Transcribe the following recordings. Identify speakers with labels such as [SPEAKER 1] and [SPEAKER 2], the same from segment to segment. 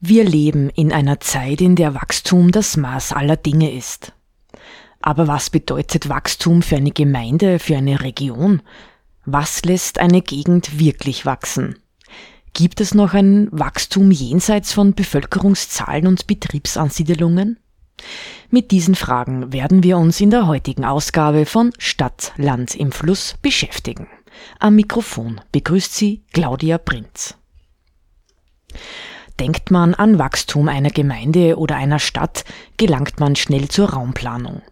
[SPEAKER 1] Wir leben in einer Zeit, in der Wachstum das Maß aller Dinge ist. Aber was bedeutet Wachstum für eine Gemeinde, für eine Region? Was lässt eine Gegend wirklich wachsen? Gibt es noch ein Wachstum jenseits von Bevölkerungszahlen und Betriebsansiedelungen? Mit diesen Fragen werden wir uns in der heutigen Ausgabe von Stadt, Land im Fluss beschäftigen. Am Mikrofon begrüßt sie Claudia Prinz. Denkt man an Wachstum einer Gemeinde oder einer Stadt, gelangt man schnell zur Raumplanung.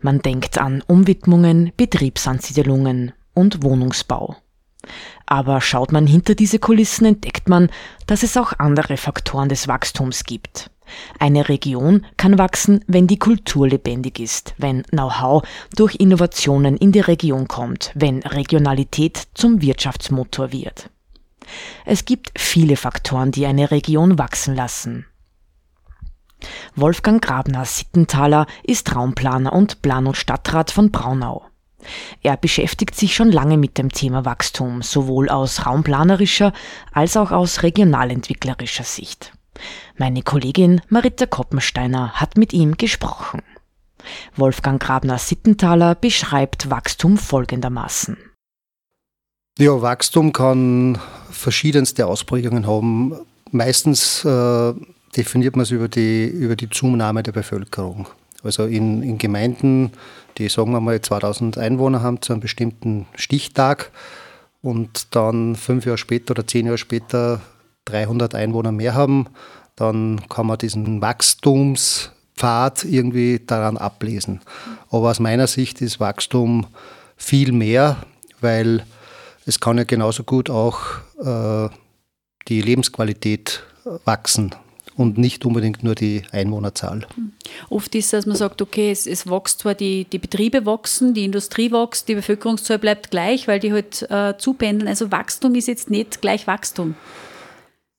[SPEAKER 1] Man denkt an Umwidmungen, Betriebsansiedelungen und Wohnungsbau. Aber schaut man hinter diese Kulissen, entdeckt man, dass es auch andere Faktoren des Wachstums gibt. Eine Region kann wachsen, wenn die Kultur lebendig ist, wenn Know-how durch Innovationen in die Region kommt, wenn Regionalität zum Wirtschaftsmotor wird. Es gibt viele Faktoren, die eine Region wachsen lassen. Wolfgang Grabner Sittenthaler ist Raumplaner und Planungsstadtrat von Braunau. Er beschäftigt sich schon lange mit dem Thema Wachstum, sowohl aus raumplanerischer als auch aus regionalentwicklerischer Sicht. Meine Kollegin Marita Koppensteiner hat mit ihm gesprochen. Wolfgang Grabner Sittenthaler beschreibt Wachstum folgendermaßen.
[SPEAKER 2] Ja, Wachstum kann verschiedenste Ausprägungen haben. Meistens äh, definiert man es über die, über die Zunahme der Bevölkerung. Also in, in Gemeinden, die sagen wir mal 2000 Einwohner haben zu einem bestimmten Stichtag und dann fünf Jahre später oder zehn Jahre später 300 Einwohner mehr haben, dann kann man diesen Wachstumspfad irgendwie daran ablesen. Aber aus meiner Sicht ist Wachstum viel mehr, weil es kann ja genauso gut auch äh, die Lebensqualität wachsen und nicht unbedingt nur die Einwohnerzahl.
[SPEAKER 3] Oft ist es, dass man sagt, okay, es, es wächst zwar, die, die Betriebe wachsen, die Industrie wächst, die Bevölkerungszahl bleibt gleich, weil die halt äh, zupendeln. Also Wachstum ist jetzt nicht gleich Wachstum.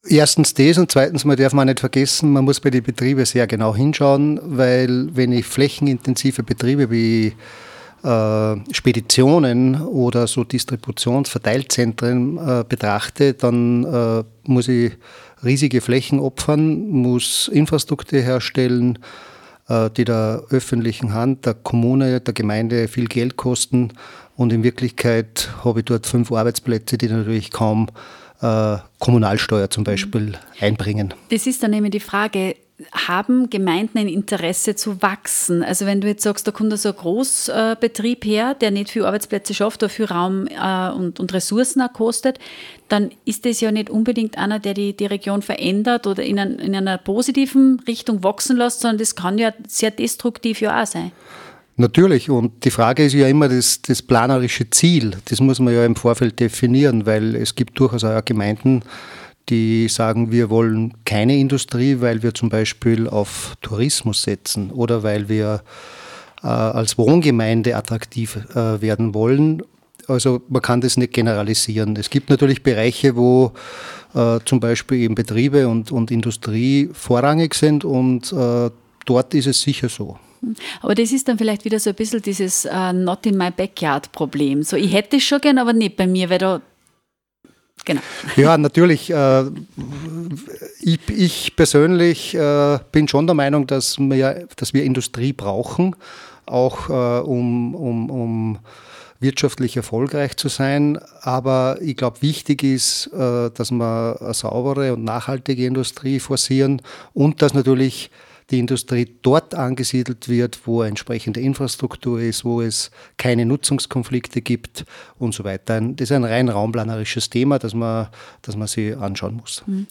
[SPEAKER 2] Erstens das und zweitens, man darf man nicht vergessen, man muss bei den Betrieben sehr genau hinschauen, weil wenn ich flächenintensive Betriebe wie Speditionen oder so Distributionsverteilzentren äh, betrachte, dann äh, muss ich riesige Flächen opfern, muss Infrastruktur herstellen, äh, die der öffentlichen Hand, der Kommune, der Gemeinde viel Geld kosten. Und in Wirklichkeit habe ich dort fünf Arbeitsplätze, die natürlich kaum äh, Kommunalsteuer zum Beispiel einbringen.
[SPEAKER 3] Das ist dann eben die Frage, haben Gemeinden ein Interesse zu wachsen? Also wenn du jetzt sagst, da kommt so ein Großbetrieb her, der nicht viel Arbeitsplätze schafft, viel Raum äh, und, und Ressourcen kostet, dann ist das ja nicht unbedingt einer, der die, die Region verändert oder in, ein, in einer positiven Richtung wachsen lässt, sondern das kann ja sehr destruktiv ja auch sein.
[SPEAKER 2] Natürlich, und die Frage ist ja immer das, das planerische Ziel. Das muss man ja im Vorfeld definieren, weil es gibt durchaus auch Gemeinden, die sagen, wir wollen keine Industrie, weil wir zum Beispiel auf Tourismus setzen oder weil wir äh, als Wohngemeinde attraktiv äh, werden wollen. Also man kann das nicht generalisieren. Es gibt natürlich Bereiche, wo äh, zum Beispiel eben Betriebe und, und Industrie vorrangig sind und äh, dort ist es sicher so.
[SPEAKER 3] Aber das ist dann vielleicht wieder so ein bisschen dieses uh, Not in my backyard Problem. So, ich hätte es schon gern, aber nicht bei mir, weil da
[SPEAKER 2] Genau. Ja, natürlich. Äh, ich, ich, persönlich äh, bin schon der Meinung, dass wir, dass wir Industrie brauchen, auch äh, um, um, um wirtschaftlich erfolgreich zu sein. Aber ich glaube, wichtig ist, dass wir eine saubere und nachhaltige Industrie forcieren und dass natürlich die Industrie dort angesiedelt wird, wo entsprechende Infrastruktur ist, wo es keine Nutzungskonflikte gibt und so weiter. Das ist ein rein raumplanerisches Thema, das man, das man sich anschauen muss. Mhm.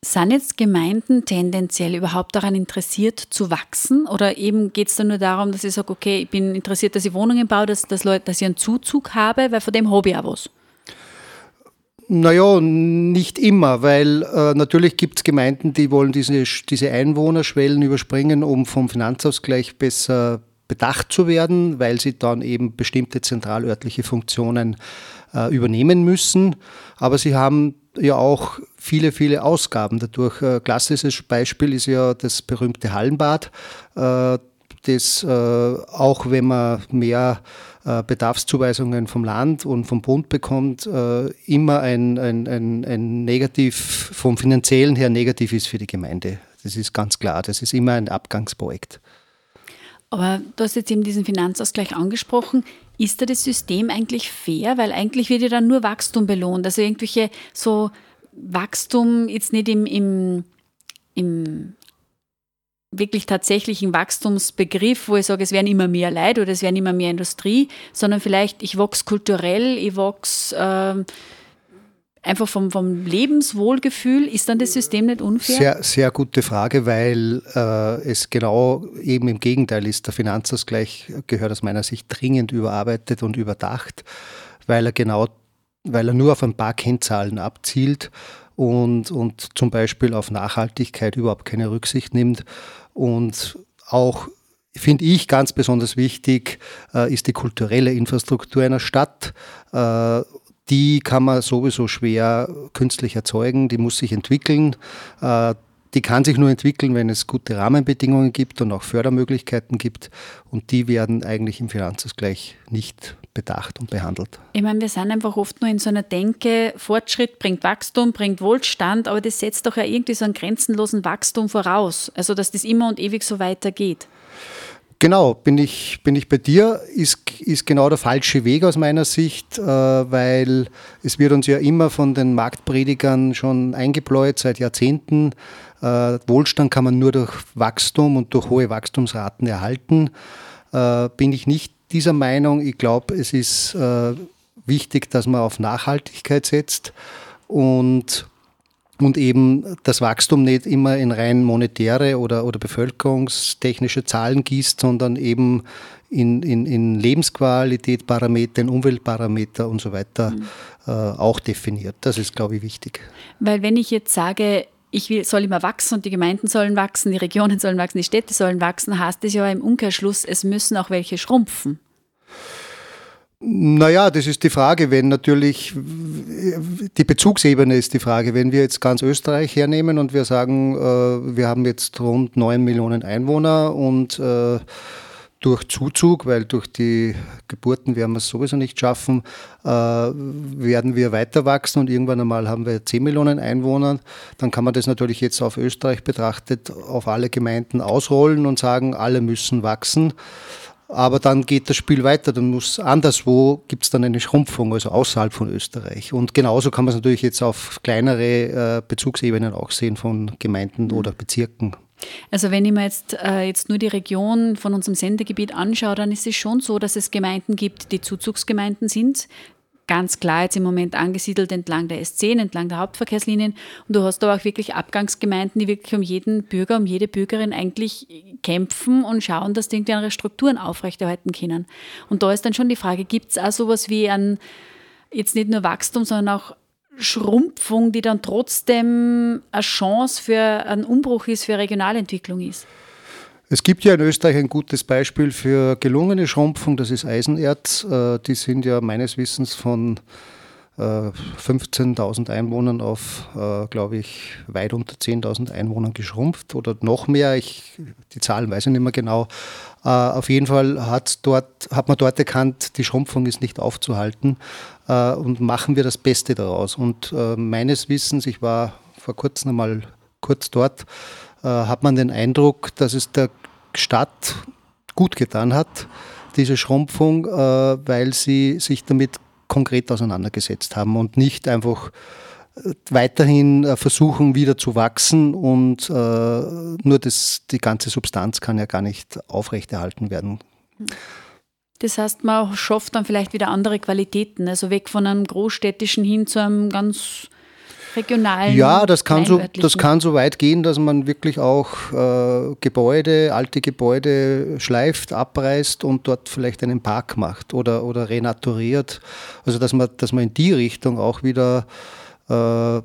[SPEAKER 3] Sind jetzt Gemeinden tendenziell überhaupt daran interessiert zu wachsen? Oder eben geht es da nur darum, dass ich sage, okay, ich bin interessiert, dass ich Wohnungen baue, dass, dass, Leute, dass ich einen Zuzug habe, weil von dem habe ich auch was?
[SPEAKER 2] Naja, nicht immer, weil äh, natürlich gibt es Gemeinden, die wollen diese, diese Einwohnerschwellen überspringen, um vom Finanzausgleich besser bedacht zu werden, weil sie dann eben bestimmte zentralörtliche Funktionen äh, übernehmen müssen. Aber sie haben ja auch viele, viele Ausgaben dadurch. Ein klassisches Beispiel ist ja das berühmte Hallenbad, äh, das äh, auch wenn man mehr äh, Bedarfszuweisungen vom Land und vom Bund bekommt, äh, immer ein, ein, ein, ein Negativ, vom finanziellen her negativ ist für die Gemeinde. Das ist ganz klar. Das ist immer ein Abgangsprojekt.
[SPEAKER 3] Aber du hast jetzt eben diesen Finanzausgleich angesprochen. Ist da das System eigentlich fair? Weil eigentlich wird ja dann nur Wachstum belohnt. Also irgendwelche so Wachstum jetzt nicht im, im, im wirklich tatsächlichen Wachstumsbegriff, wo ich sage, es werden immer mehr Leute oder es werden immer mehr Industrie, sondern vielleicht ich wachse kulturell, ich wachse äh, einfach vom, vom Lebenswohlgefühl. Ist dann das System nicht unfair?
[SPEAKER 2] Sehr, sehr gute Frage, weil äh, es genau eben im Gegenteil ist. Der Finanzausgleich gehört aus meiner Sicht dringend überarbeitet und überdacht, weil er genau, weil er nur auf ein paar Kennzahlen abzielt und, und zum Beispiel auf Nachhaltigkeit überhaupt keine Rücksicht nimmt. Und auch finde ich ganz besonders wichtig, äh, ist die kulturelle Infrastruktur einer Stadt. Äh, die kann man sowieso schwer künstlich erzeugen, die muss sich entwickeln. Äh, die kann sich nur entwickeln, wenn es gute Rahmenbedingungen gibt und auch Fördermöglichkeiten gibt. Und die werden eigentlich im Finanzausgleich nicht bedacht und behandelt.
[SPEAKER 3] Ich meine, wir sind einfach oft nur in so einer Denke, Fortschritt bringt Wachstum, bringt Wohlstand, aber das setzt doch ja irgendwie so einen grenzenlosen Wachstum voraus. Also, dass das immer und ewig so weitergeht.
[SPEAKER 2] Genau, bin ich, bin ich bei dir, ist, ist genau der falsche Weg aus meiner Sicht, äh, weil es wird uns ja immer von den Marktpredigern schon eingebläut seit Jahrzehnten. Äh, Wohlstand kann man nur durch Wachstum und durch hohe Wachstumsraten erhalten. Äh, bin ich nicht dieser Meinung. Ich glaube, es ist äh, wichtig, dass man auf Nachhaltigkeit setzt und und eben das Wachstum nicht immer in rein monetäre oder, oder bevölkerungstechnische Zahlen gießt, sondern eben in, in, in Lebensqualität, Parameter, in Umweltparameter und so weiter mhm. äh, auch definiert. Das ist, glaube ich, wichtig.
[SPEAKER 3] Weil wenn ich jetzt sage, ich will, soll immer wachsen und die Gemeinden sollen wachsen, die Regionen sollen wachsen, die Städte sollen wachsen, heißt das ja im Umkehrschluss, es müssen auch welche schrumpfen.
[SPEAKER 2] Naja, das ist die Frage, wenn natürlich die Bezugsebene ist die Frage. Wenn wir jetzt ganz Österreich hernehmen und wir sagen, äh, wir haben jetzt rund 9 Millionen Einwohner und äh, durch Zuzug, weil durch die Geburten werden wir es sowieso nicht schaffen, äh, werden wir weiter wachsen und irgendwann einmal haben wir 10 Millionen Einwohner. Dann kann man das natürlich jetzt auf Österreich betrachtet auf alle Gemeinden ausrollen und sagen, alle müssen wachsen. Aber dann geht das Spiel weiter, dann muss anderswo gibt es dann eine Schrumpfung, also außerhalb von Österreich. Und genauso kann man es natürlich jetzt auf kleinere äh, Bezugsebenen auch sehen von Gemeinden mhm. oder Bezirken.
[SPEAKER 3] Also wenn ich mir jetzt, äh, jetzt nur die Region von unserem Sendegebiet anschaue, dann ist es schon so, dass es Gemeinden gibt, die Zuzugsgemeinden sind, ganz klar jetzt im Moment angesiedelt entlang der S10, entlang der Hauptverkehrslinien. Und du hast aber auch wirklich Abgangsgemeinden, die wirklich um jeden Bürger, um jede Bürgerin eigentlich kämpfen und schauen, dass die irgendwie ihre Strukturen aufrechterhalten können. Und da ist dann schon die Frage, gibt es auch sowas wie ein, jetzt nicht nur Wachstum, sondern auch Schrumpfung, die dann trotzdem eine Chance für einen Umbruch ist, für Regionalentwicklung ist?
[SPEAKER 2] Es gibt ja in Österreich ein gutes Beispiel für gelungene Schrumpfung, das ist Eisenerz. Äh, die sind ja meines Wissens von 15.000 äh, Einwohnern auf, äh, glaube ich, weit unter 10.000 Einwohnern geschrumpft oder noch mehr. Ich, die Zahlen weiß ich nicht mehr genau. Auf jeden Fall hat, dort, hat man dort erkannt, die Schrumpfung ist nicht aufzuhalten und machen wir das Beste daraus. Und meines Wissens, ich war vor kurzem einmal kurz dort, äh, hat man den Eindruck, dass es der Stadt gut getan hat, diese Schrumpfung, äh, weil sie sich damit konkret auseinandergesetzt haben und nicht einfach äh, weiterhin versuchen, wieder zu wachsen und nur das, die ganze Substanz kann ja gar nicht aufrechterhalten werden.
[SPEAKER 3] Das heißt, man schafft dann vielleicht wieder andere Qualitäten, also weg von einem großstädtischen hin zu einem ganz regionalen.
[SPEAKER 2] Ja, das kann, so, das kann so weit gehen, dass man wirklich auch äh, Gebäude, alte Gebäude schleift, abreißt und dort vielleicht einen Park macht oder, oder renaturiert. Also dass man, dass man in die Richtung auch wieder äh,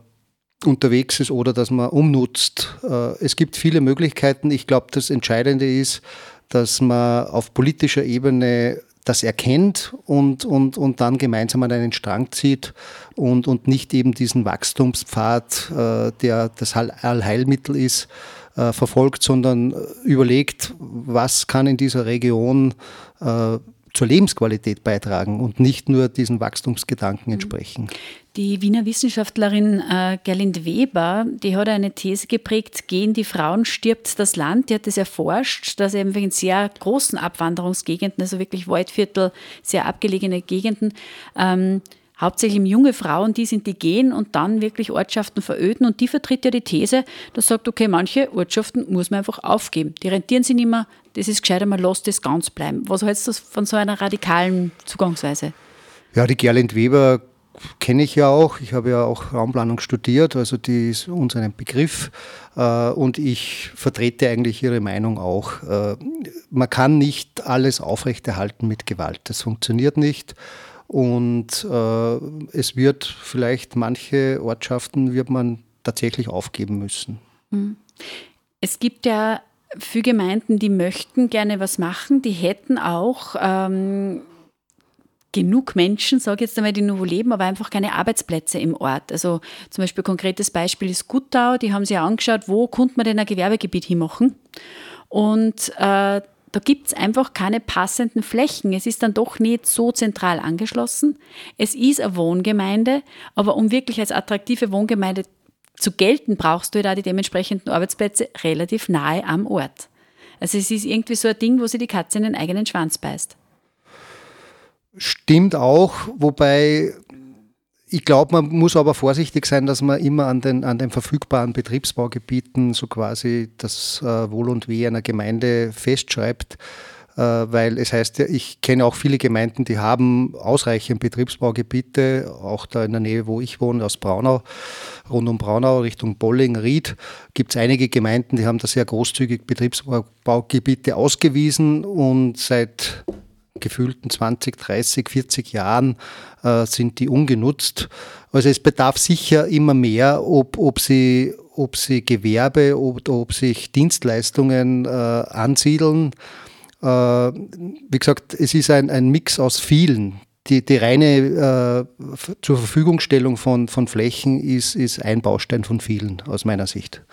[SPEAKER 2] unterwegs ist oder dass man umnutzt. Äh, es gibt viele Möglichkeiten. Ich glaube, das Entscheidende ist, dass man auf politischer Ebene das erkennt und, und, und dann gemeinsam an einen Strang zieht und, und nicht eben diesen Wachstumspfad, äh, der das Allheilmittel ist, äh, verfolgt, sondern überlegt, was kann in dieser Region äh, zur Lebensqualität beitragen und nicht nur diesen Wachstumsgedanken mhm. entsprechen.
[SPEAKER 3] Die Wiener Wissenschaftlerin äh, Gerlind Weber, die hat eine These geprägt, gehen die Frauen, stirbt das Land. Die hat das erforscht, dass eben in sehr großen Abwanderungsgegenden, also wirklich Waldviertel, sehr abgelegene Gegenden, ähm, hauptsächlich junge Frauen, die sind, die gehen und dann wirklich Ortschaften veröden. Und die vertritt ja die These, dass sagt, okay, manche Ortschaften muss man einfach aufgeben. Die rentieren sich nicht mehr, das ist gescheiter, man lässt das ganz bleiben. Was hältst du von so einer radikalen Zugangsweise?
[SPEAKER 2] Ja, die Gerlind Weber kenne ich ja auch. Ich habe ja auch Raumplanung studiert, also die ist uns ein Begriff. Äh, und ich vertrete eigentlich Ihre Meinung auch. Äh, man kann nicht alles aufrechterhalten mit Gewalt. Das funktioniert nicht. Und äh, es wird vielleicht manche Ortschaften wird man tatsächlich aufgeben müssen.
[SPEAKER 3] Hm. Es gibt ja für Gemeinden, die möchten gerne was machen, die hätten auch ähm, genug Menschen, sage jetzt einmal, die nur leben, aber einfach keine Arbeitsplätze im Ort. Also zum Beispiel konkretes Beispiel ist Guttau, die haben sich angeschaut, wo konnte man denn ein Gewerbegebiet hinmachen. Und äh, da gibt es einfach keine passenden Flächen. Es ist dann doch nicht so zentral angeschlossen. Es ist eine Wohngemeinde, aber um wirklich als attraktive Wohngemeinde zu gelten, brauchst du da halt die dementsprechenden Arbeitsplätze relativ nahe am Ort. Also es ist irgendwie so ein Ding, wo sie die Katze in den eigenen Schwanz beißt.
[SPEAKER 2] Stimmt auch, wobei ich glaube, man muss aber vorsichtig sein, dass man immer an den, an den verfügbaren Betriebsbaugebieten so quasi das äh, Wohl und Weh einer Gemeinde festschreibt, äh, weil es heißt ja, ich kenne auch viele Gemeinden, die haben ausreichend Betriebsbaugebiete, auch da in der Nähe, wo ich wohne, aus Braunau, rund um Braunau, Richtung Bolling, Ried, gibt es einige Gemeinden, die haben da sehr großzügig Betriebsbaugebiete ausgewiesen und seit gefühlten 20, 30, 40 Jahren äh, sind die ungenutzt. Also es bedarf sicher immer mehr, ob, ob, sie, ob sie Gewerbe oder ob sich Dienstleistungen äh, ansiedeln. Äh, wie gesagt, es ist ein, ein Mix aus vielen. Die, die reine äh, zur Verfügungstellung von, von Flächen ist, ist ein Baustein von vielen aus meiner Sicht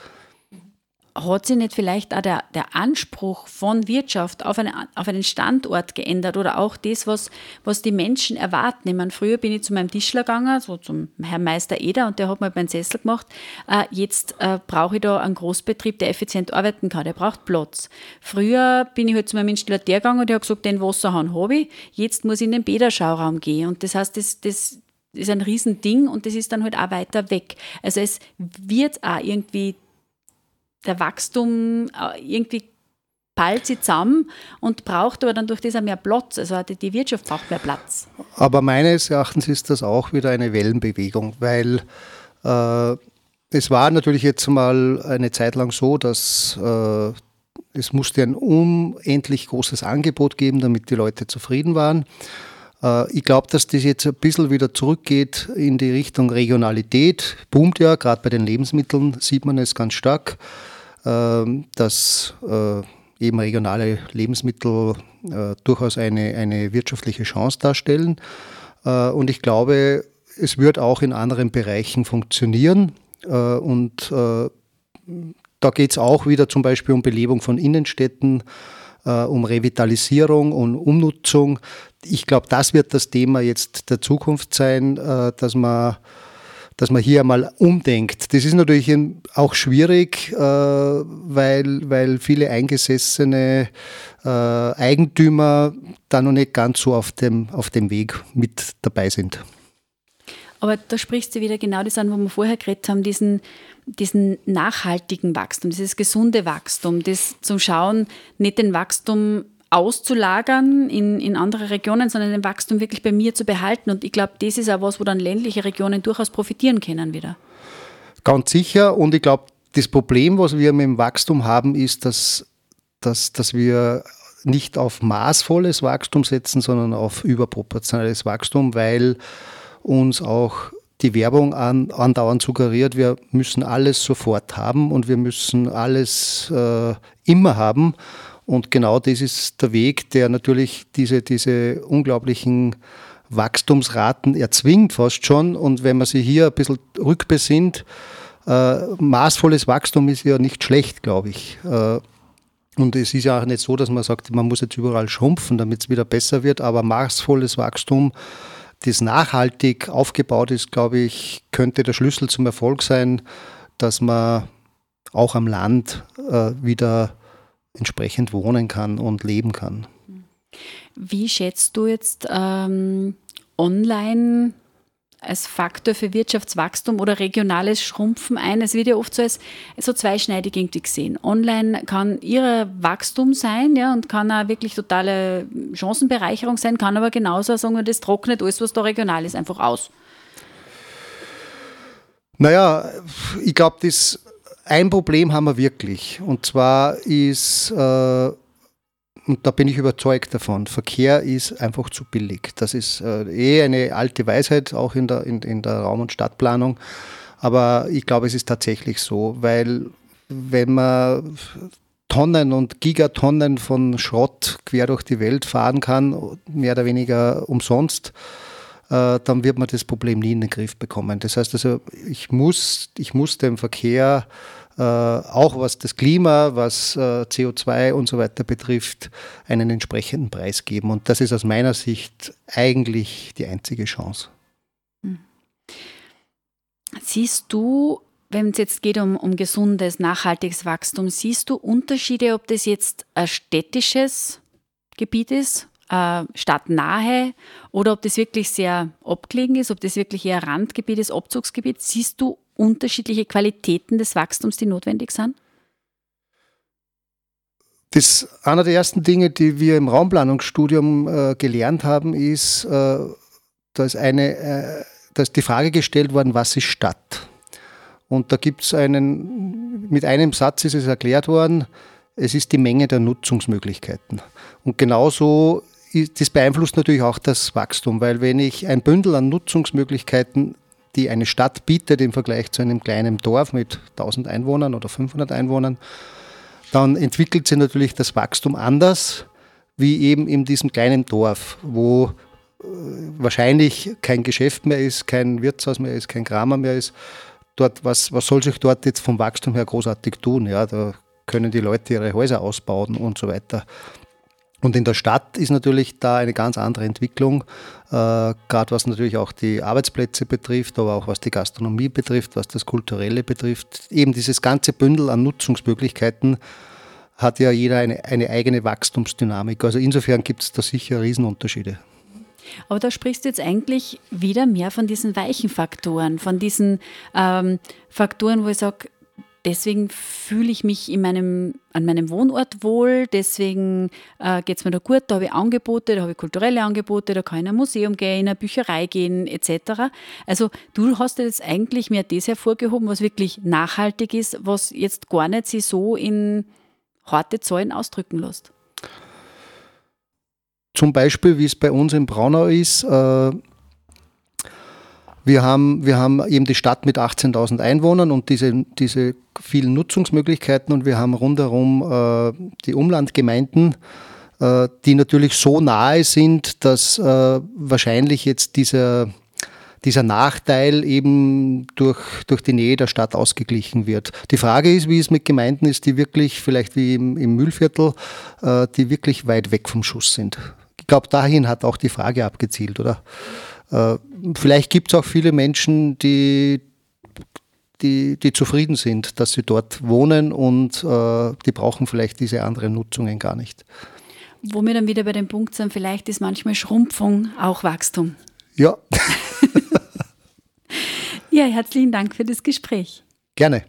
[SPEAKER 3] hat sich nicht vielleicht auch der, der Anspruch von Wirtschaft auf, eine, auf einen Standort geändert oder auch das, was, was die Menschen erwarten? Ich meine, früher bin ich zu meinem Tischler gegangen, so zum Herrn Meister Eder, und der hat mir meinen Sessel gemacht. Äh, jetzt äh, brauche ich da einen Großbetrieb, der effizient arbeiten kann, der braucht Platz. Früher bin ich halt zu meinem Installateur gegangen und der hat gesagt, den Wasserhahn habe ich, jetzt muss ich in den Bäderschauraum gehen. Und das heißt, das, das ist ein Riesending und das ist dann halt auch weiter weg. Also es wird auch irgendwie der Wachstum äh, irgendwie peilt sie zusammen und braucht aber dann durch das auch mehr Platz. Also die Wirtschaft braucht mehr Platz.
[SPEAKER 2] Aber meines Erachtens ist das auch wieder eine Wellenbewegung, weil äh, es war natürlich jetzt mal eine Zeit lang so, dass äh, es musste ein unendlich großes Angebot geben, damit die Leute zufrieden waren. Äh, ich glaube, dass das jetzt ein bisschen wieder zurückgeht in die Richtung Regionalität. Boomt ja, gerade bei den Lebensmitteln sieht man es ganz stark. Ähm, dass äh, eben regionale Lebensmittel äh, durchaus eine, eine wirtschaftliche Chance darstellen. Und ich glaube, es wird auch in anderen Bereichen funktionieren. Und da geht es auch wieder zum Beispiel um Belebung von Innenstädten, um Revitalisierung und Umnutzung. Ich glaube, das wird das Thema jetzt der Zukunft sein, dass man dass man hier einmal umdenkt. Das ist natürlich auch schwierig, äh, weil, weil viele eingesessene äh, Eigentümer da noch nicht ganz so auf dem, auf dem Weg mit dabei sind.
[SPEAKER 3] Aber da sprichst du wieder genau das an, wo wir vorher geredet haben, diesen, diesen nachhaltigen Wachstum, dieses gesunde Wachstum, das zum Schauen, nicht den Wachstum auszulagern in, in andere Regionen, sondern den Wachstum wirklich bei mir zu behalten. Und ich glaube, das ist auch was, wo dann ländliche Regionen durchaus profitieren können wieder.
[SPEAKER 2] Ganz sicher. Und ich glaube, das Problem, was wir mit dem Wachstum haben, ist, dass, dass, dass wir nicht auf maßvolles Wachstum setzen, sondern auf überproportionales Wachstum, weil uns auch die Werbung an, andauernd suggeriert, wir müssen alles sofort haben und wir müssen alles äh, immer haben. Und genau das ist der Weg, der natürlich diese, diese unglaublichen Wachstumsraten erzwingt fast schon. Und wenn man sich hier ein bisschen rückbesinnt, äh, maßvolles Wachstum ist ja nicht schlecht, glaube ich. Äh, und es ist ja auch nicht so, dass man sagt, man muss jetzt überall schrumpfen, damit es wieder besser wird, aber maßvolles Wachstum, das nachhaltig aufgebaut ist, glaube ich, könnte der Schlüssel zum Erfolg sein, dass man auch am Land äh, wieder entsprechend wohnen kann und leben kann.
[SPEAKER 3] Wie schätzt du jetzt ähm, online als Faktor für Wirtschaftswachstum oder regionales Schrumpfen ein. Es wird ja oft so als so zweischneidig irgendwie gesehen. Online kann ihre Wachstum sein ja, und kann auch wirklich totale Chancenbereicherung sein, kann aber genauso sagen, das trocknet alles, was da regional ist, einfach aus.
[SPEAKER 2] Naja, ich glaube, das ein Problem haben wir wirklich. Und zwar ist äh, und da bin ich überzeugt davon, Verkehr ist einfach zu billig. Das ist äh, eh eine alte Weisheit, auch in der, in, in der Raum- und Stadtplanung. Aber ich glaube, es ist tatsächlich so, weil wenn man Tonnen und Gigatonnen von Schrott quer durch die Welt fahren kann, mehr oder weniger umsonst, äh, dann wird man das Problem nie in den Griff bekommen. Das heißt also, ich muss, ich muss den Verkehr auch was das Klima, was äh, CO2 und so weiter betrifft, einen entsprechenden Preis geben. Und das ist aus meiner Sicht eigentlich die einzige Chance. Hm.
[SPEAKER 3] Siehst du, wenn es jetzt geht um, um gesundes, nachhaltiges Wachstum, siehst du Unterschiede, ob das jetzt ein städtisches Gebiet ist, äh, stadtnahe oder ob das wirklich sehr abgelegen ist, ob das wirklich eher Randgebiet ist, Abzugsgebiet? Siehst du unterschiedliche Qualitäten des Wachstums, die notwendig sind?
[SPEAKER 2] Das, einer der ersten Dinge, die wir im Raumplanungsstudium äh, gelernt haben, ist, äh, dass, eine, äh, dass die Frage gestellt worden, was ist Stadt? Und da gibt es einen, mit einem Satz ist es erklärt worden, es ist die Menge der Nutzungsmöglichkeiten. Und genauso, das beeinflusst natürlich auch das Wachstum, weil wenn ich ein Bündel an Nutzungsmöglichkeiten die eine Stadt bietet im Vergleich zu einem kleinen Dorf mit 1000 Einwohnern oder 500 Einwohnern, dann entwickelt sich natürlich das Wachstum anders wie eben in diesem kleinen Dorf, wo äh, wahrscheinlich kein Geschäft mehr ist, kein Wirtshaus mehr ist, kein Kramer mehr ist. Dort, was, was soll sich dort jetzt vom Wachstum her großartig tun? Ja, da können die Leute ihre Häuser ausbauen und so weiter. Und in der Stadt ist natürlich da eine ganz andere Entwicklung, äh, gerade was natürlich auch die Arbeitsplätze betrifft, aber auch was die Gastronomie betrifft, was das Kulturelle betrifft. Eben dieses ganze Bündel an Nutzungsmöglichkeiten hat ja jeder eine, eine eigene Wachstumsdynamik. Also insofern gibt es da sicher Riesenunterschiede.
[SPEAKER 3] Aber da sprichst du jetzt eigentlich wieder mehr von diesen weichen Faktoren, von diesen ähm, Faktoren, wo ich sage, deswegen fühle ich mich in meinem, an meinem Wohnort wohl, deswegen äh, geht es mir da gut, da habe ich Angebote, da habe ich kulturelle Angebote, da kann ich in ein Museum gehen, in eine Bücherei gehen, etc. Also du hast jetzt eigentlich mehr das hervorgehoben, was wirklich nachhaltig ist, was jetzt gar nicht sich so in harte Zahlen ausdrücken lässt.
[SPEAKER 2] Zum Beispiel, wie es bei uns in Braunau ist, äh, wir haben, wir haben eben die Stadt mit 18.000 Einwohnern und diese, diese vielen Nutzungsmöglichkeiten und wir haben rundherum äh, die Umlandgemeinden, äh, die natürlich so nahe sind, dass äh, wahrscheinlich jetzt dieser, dieser Nachteil eben durch, durch die Nähe der Stadt ausgeglichen wird. Die Frage ist, wie es mit Gemeinden ist, die wirklich, vielleicht wie im, im Mühlviertel, äh, die wirklich weit weg vom Schuss sind. Ich glaube, dahin hat auch die Frage abgezielt, oder? Äh, vielleicht gibt es auch viele Menschen, die, die, die, zufrieden sind, dass sie dort wohnen und äh, die brauchen vielleicht diese anderen Nutzungen gar nicht.
[SPEAKER 3] Wo wir dann wieder bei dem Punkt sind, vielleicht ist manchmal Schrumpfung auch Wachstum.
[SPEAKER 2] Ja.
[SPEAKER 3] ja, herzlichen Dank für das Gespräch.
[SPEAKER 2] Gerne.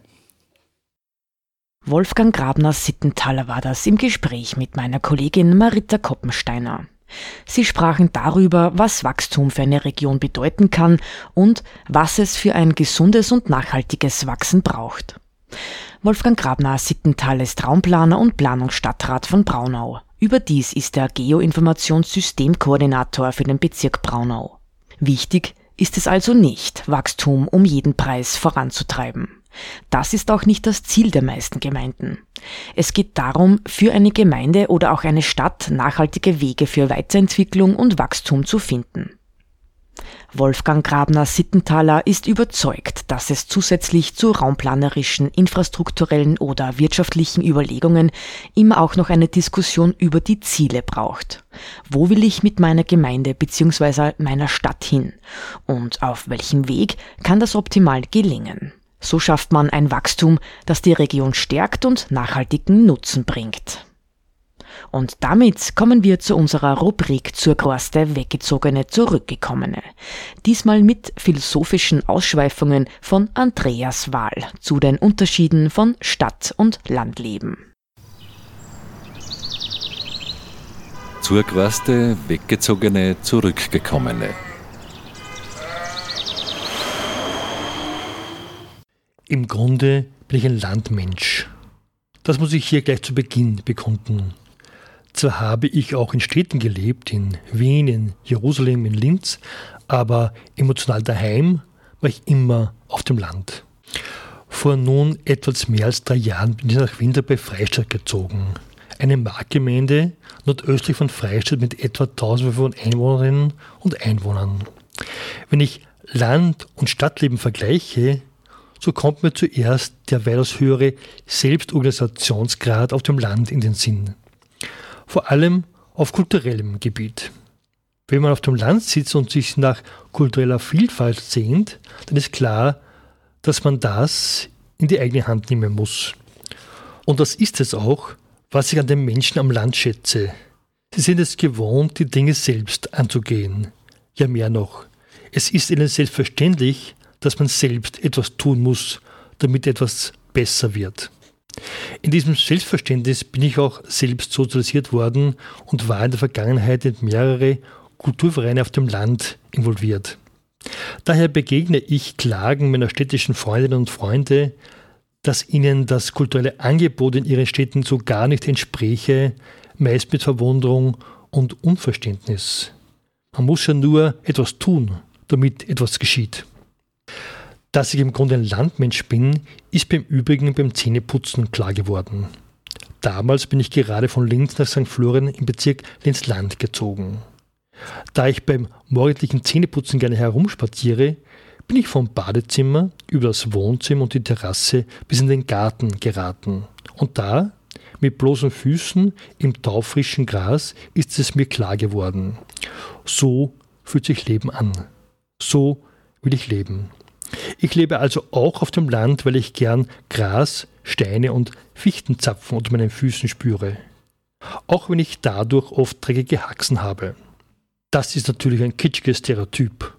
[SPEAKER 1] Wolfgang Grabner Sittenthaler war das im Gespräch mit meiner Kollegin Marita Koppensteiner. Sie sprachen darüber, was Wachstum für eine Region bedeuten kann und was es für ein gesundes und nachhaltiges Wachsen braucht. Wolfgang Grabner Sittenthal ist Raumplaner und Planungsstadtrat von Braunau. Überdies ist er Geoinformationssystemkoordinator für den Bezirk Braunau. Wichtig ist es also nicht, Wachstum um jeden Preis voranzutreiben. Das ist auch nicht das Ziel der meisten Gemeinden. Es geht darum, für eine Gemeinde oder auch eine Stadt nachhaltige Wege für Weiterentwicklung und Wachstum zu finden. Wolfgang Grabner Sittenthaler ist überzeugt, dass es zusätzlich zu raumplanerischen, infrastrukturellen oder wirtschaftlichen Überlegungen immer auch noch eine Diskussion über die Ziele braucht. Wo will ich mit meiner Gemeinde bzw. meiner Stadt hin? Und auf welchem Weg kann das optimal gelingen? So schafft man ein Wachstum, das die Region stärkt und nachhaltigen Nutzen bringt. Und damit kommen wir zu unserer Rubrik zur Kruste Weggezogene Zurückgekommene. Diesmal mit philosophischen Ausschweifungen von Andreas Wahl zu den Unterschieden von Stadt- und Landleben.
[SPEAKER 4] Zur Quaste Weggezogene Zurückgekommene.
[SPEAKER 5] Im Grunde bin ich ein Landmensch. Das muss ich hier gleich zu Beginn bekunden. Zwar habe ich auch in Städten gelebt, in Wien, in Jerusalem, in Linz, aber emotional daheim war ich immer auf dem Land. Vor nun etwas mehr als drei Jahren bin ich nach Winter bei Freistadt gezogen. Eine Marktgemeinde nordöstlich von Freistadt mit etwa 1500 Einwohnerinnen und Einwohnern. Wenn ich Land- und Stadtleben vergleiche, so kommt mir zuerst der weitaus höhere Selbstorganisationsgrad auf dem Land in den Sinn. Vor allem auf kulturellem Gebiet. Wenn man auf dem Land sitzt und sich nach kultureller Vielfalt sehnt, dann ist klar, dass man das in die eigene Hand nehmen muss. Und das ist es auch, was ich an den Menschen am Land schätze. Sie sind es gewohnt, die Dinge selbst anzugehen. Ja, mehr noch. Es ist ihnen selbstverständlich, dass man selbst etwas tun muss, damit etwas besser wird. In diesem Selbstverständnis bin ich auch selbst sozialisiert worden und war in der Vergangenheit in mehrere Kulturvereine auf dem Land involviert. Daher begegne ich Klagen meiner städtischen Freundinnen und Freunde, dass ihnen das kulturelle Angebot in ihren Städten so gar nicht entspräche, meist mit Verwunderung und Unverständnis. Man muss ja nur etwas tun, damit etwas geschieht. Dass ich im Grunde ein Landmensch bin, ist beim Übrigen beim Zähneputzen klar geworden. Damals bin ich gerade von Linz nach St. Florian im Bezirk Linz-Land gezogen. Da ich beim morgendlichen Zähneputzen gerne herumspaziere, bin ich vom Badezimmer über das Wohnzimmer und die Terrasse bis in den Garten geraten. Und da, mit bloßen Füßen im taufrischen Gras, ist es mir klar geworden. So fühlt sich Leben an. So will ich leben. Ich lebe also auch auf dem Land, weil ich gern Gras, Steine und Fichtenzapfen unter meinen Füßen spüre. Auch wenn ich dadurch oft dreckige Haxen habe. Das ist natürlich ein kitschiges Stereotyp,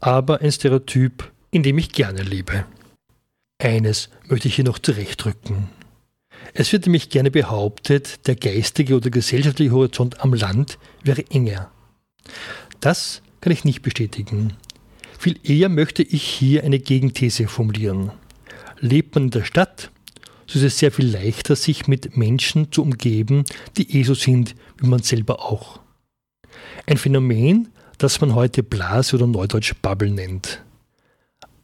[SPEAKER 5] aber ein Stereotyp, in dem ich gerne lebe. Eines möchte ich hier noch zurechtrücken. Es wird nämlich gerne behauptet, der geistige oder gesellschaftliche Horizont am Land wäre enger. Das kann ich nicht bestätigen. Viel eher möchte ich hier eine Gegenthese formulieren. Lebt man in der Stadt, so ist es sehr viel leichter, sich mit Menschen zu umgeben, die eh so sind wie man selber auch. Ein Phänomen, das man heute Blase oder Neudeutsch Bubble nennt.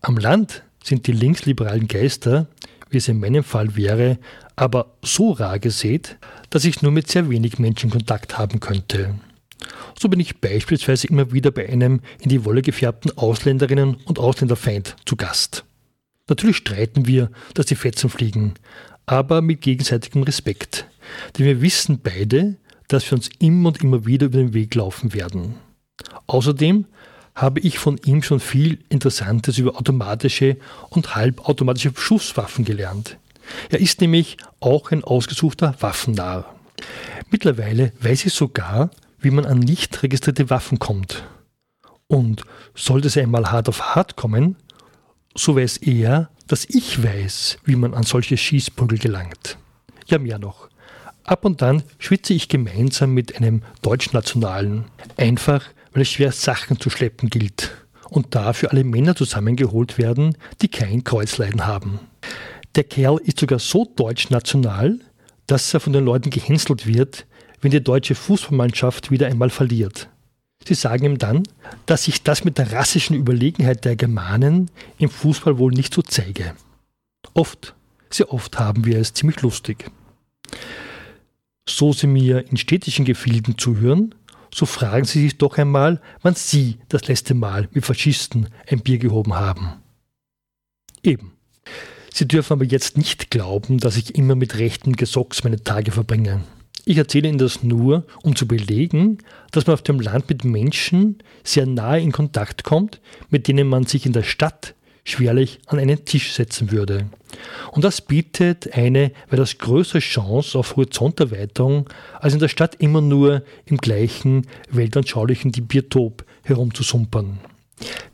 [SPEAKER 5] Am Land sind die linksliberalen Geister, wie es in meinem Fall wäre, aber so rar gesät, dass ich nur mit sehr wenig Menschen Kontakt haben könnte. So bin ich beispielsweise immer wieder bei einem in die Wolle gefärbten Ausländerinnen und Ausländerfeind zu Gast. Natürlich streiten wir, dass die Fetzen fliegen, aber mit gegenseitigem Respekt. Denn wir wissen beide, dass wir uns immer und immer wieder über den Weg laufen werden. Außerdem habe ich von ihm schon viel Interessantes über automatische und halbautomatische Schusswaffen gelernt. Er ist nämlich auch ein ausgesuchter Waffennarr. Mittlerweile weiß ich sogar, wie man an nicht registrierte Waffen kommt. Und sollte es einmal hart auf hart kommen, so weiß er, dass ich weiß, wie man an solche Schießprügel gelangt. Ja, mehr noch. Ab und dann schwitze ich gemeinsam mit einem Deutschnationalen, einfach weil es schwer Sachen zu schleppen gilt und dafür alle Männer zusammengeholt werden, die kein Kreuzleiden haben. Der Kerl ist sogar so deutschnational, dass er von den Leuten gehänselt wird, wenn die deutsche Fußballmannschaft wieder einmal verliert. Sie sagen ihm dann, dass sich das mit der rassischen Überlegenheit der Germanen im Fußball wohl nicht so zeige. Oft, sehr oft haben wir es ziemlich lustig. So Sie mir in städtischen Gefilden zuhören, so fragen Sie sich doch einmal, wann Sie das letzte Mal mit Faschisten ein Bier gehoben haben. Eben. Sie dürfen aber jetzt nicht glauben, dass ich immer mit rechten Gesocks meine Tage verbringe. Ich erzähle Ihnen das nur, um zu belegen, dass man auf dem Land mit Menschen sehr nahe in Kontakt kommt, mit denen man sich in der Stadt schwerlich an einen Tisch setzen würde. Und das bietet eine weitaus größere Chance auf Horizonterweiterung, als in der Stadt immer nur im gleichen weltanschaulichen Biotop herumzusumpern.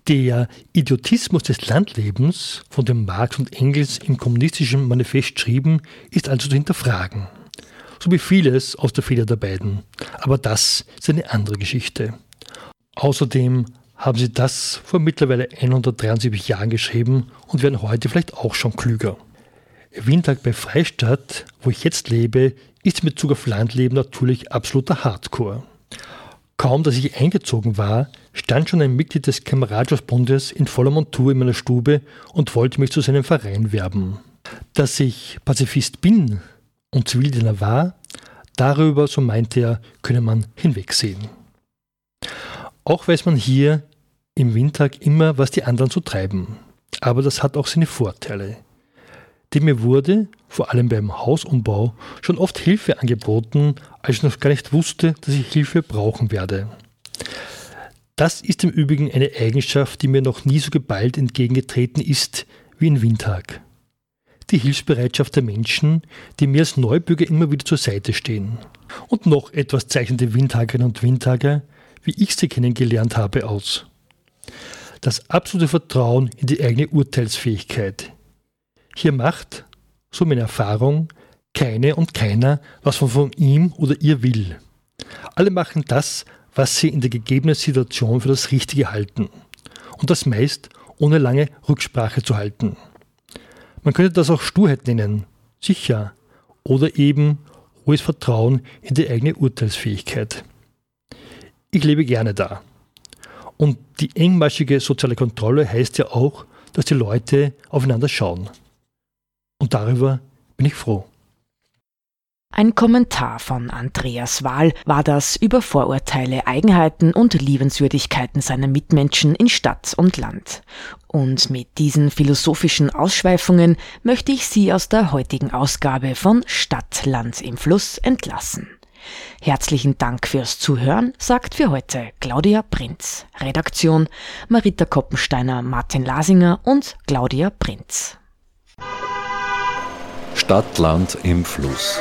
[SPEAKER 5] Der Idiotismus des Landlebens, von dem Marx und Engels im kommunistischen Manifest schrieben, ist also zu hinterfragen. So wie vieles aus der Feder der beiden. Aber das ist eine andere Geschichte. Außerdem haben sie das vor mittlerweile 173 Jahren geschrieben und werden heute vielleicht auch schon klüger. Windtag bei Freistadt, wo ich jetzt lebe, ist in Bezug auf Landleben natürlich absoluter Hardcore. Kaum, dass ich eingezogen war, stand schon ein Mitglied des Kameradschaftsbundes in voller Montur in meiner Stube und wollte mich zu seinem Verein werben. Dass ich Pazifist bin und Zivildiener war, darüber, so meinte er, könne man hinwegsehen. Auch weiß man hier im Windtag immer, was die anderen so treiben. Aber das hat auch seine Vorteile. Denn mir wurde, vor allem beim Hausumbau, schon oft Hilfe angeboten, als ich noch gar nicht wusste, dass ich Hilfe brauchen werde. Das ist im Übrigen eine Eigenschaft, die mir noch nie so geballt entgegengetreten ist wie in Windtag. Die Hilfsbereitschaft der Menschen, die mir als Neubürger immer wieder zur Seite stehen. Und noch etwas zeichnende Windtagerinnen und Windtager, wie ich sie kennengelernt habe, aus das absolute Vertrauen in die eigene Urteilsfähigkeit. Hier macht, so meine Erfahrung, keine und keiner, was man von ihm oder ihr will. Alle machen das, was sie in der gegebenen Situation für das Richtige halten. Und das meist ohne lange Rücksprache zu halten. Man könnte das auch Sturheit nennen, sicher, oder eben hohes Vertrauen in die eigene Urteilsfähigkeit. Ich lebe gerne da. Und die engmaschige soziale Kontrolle heißt ja auch, dass die Leute aufeinander schauen. Und darüber bin ich froh.
[SPEAKER 1] Ein Kommentar von Andreas Wahl war das über Vorurteile, Eigenheiten und Liebenswürdigkeiten seiner Mitmenschen in Stadt und Land. Und mit diesen philosophischen Ausschweifungen möchte ich Sie aus der heutigen Ausgabe von Stadt, Land im Fluss entlassen. Herzlichen Dank fürs Zuhören, sagt für heute Claudia Prinz. Redaktion Marita Koppensteiner, Martin Lasinger und Claudia Prinz.
[SPEAKER 4] Stadt, Land im Fluss.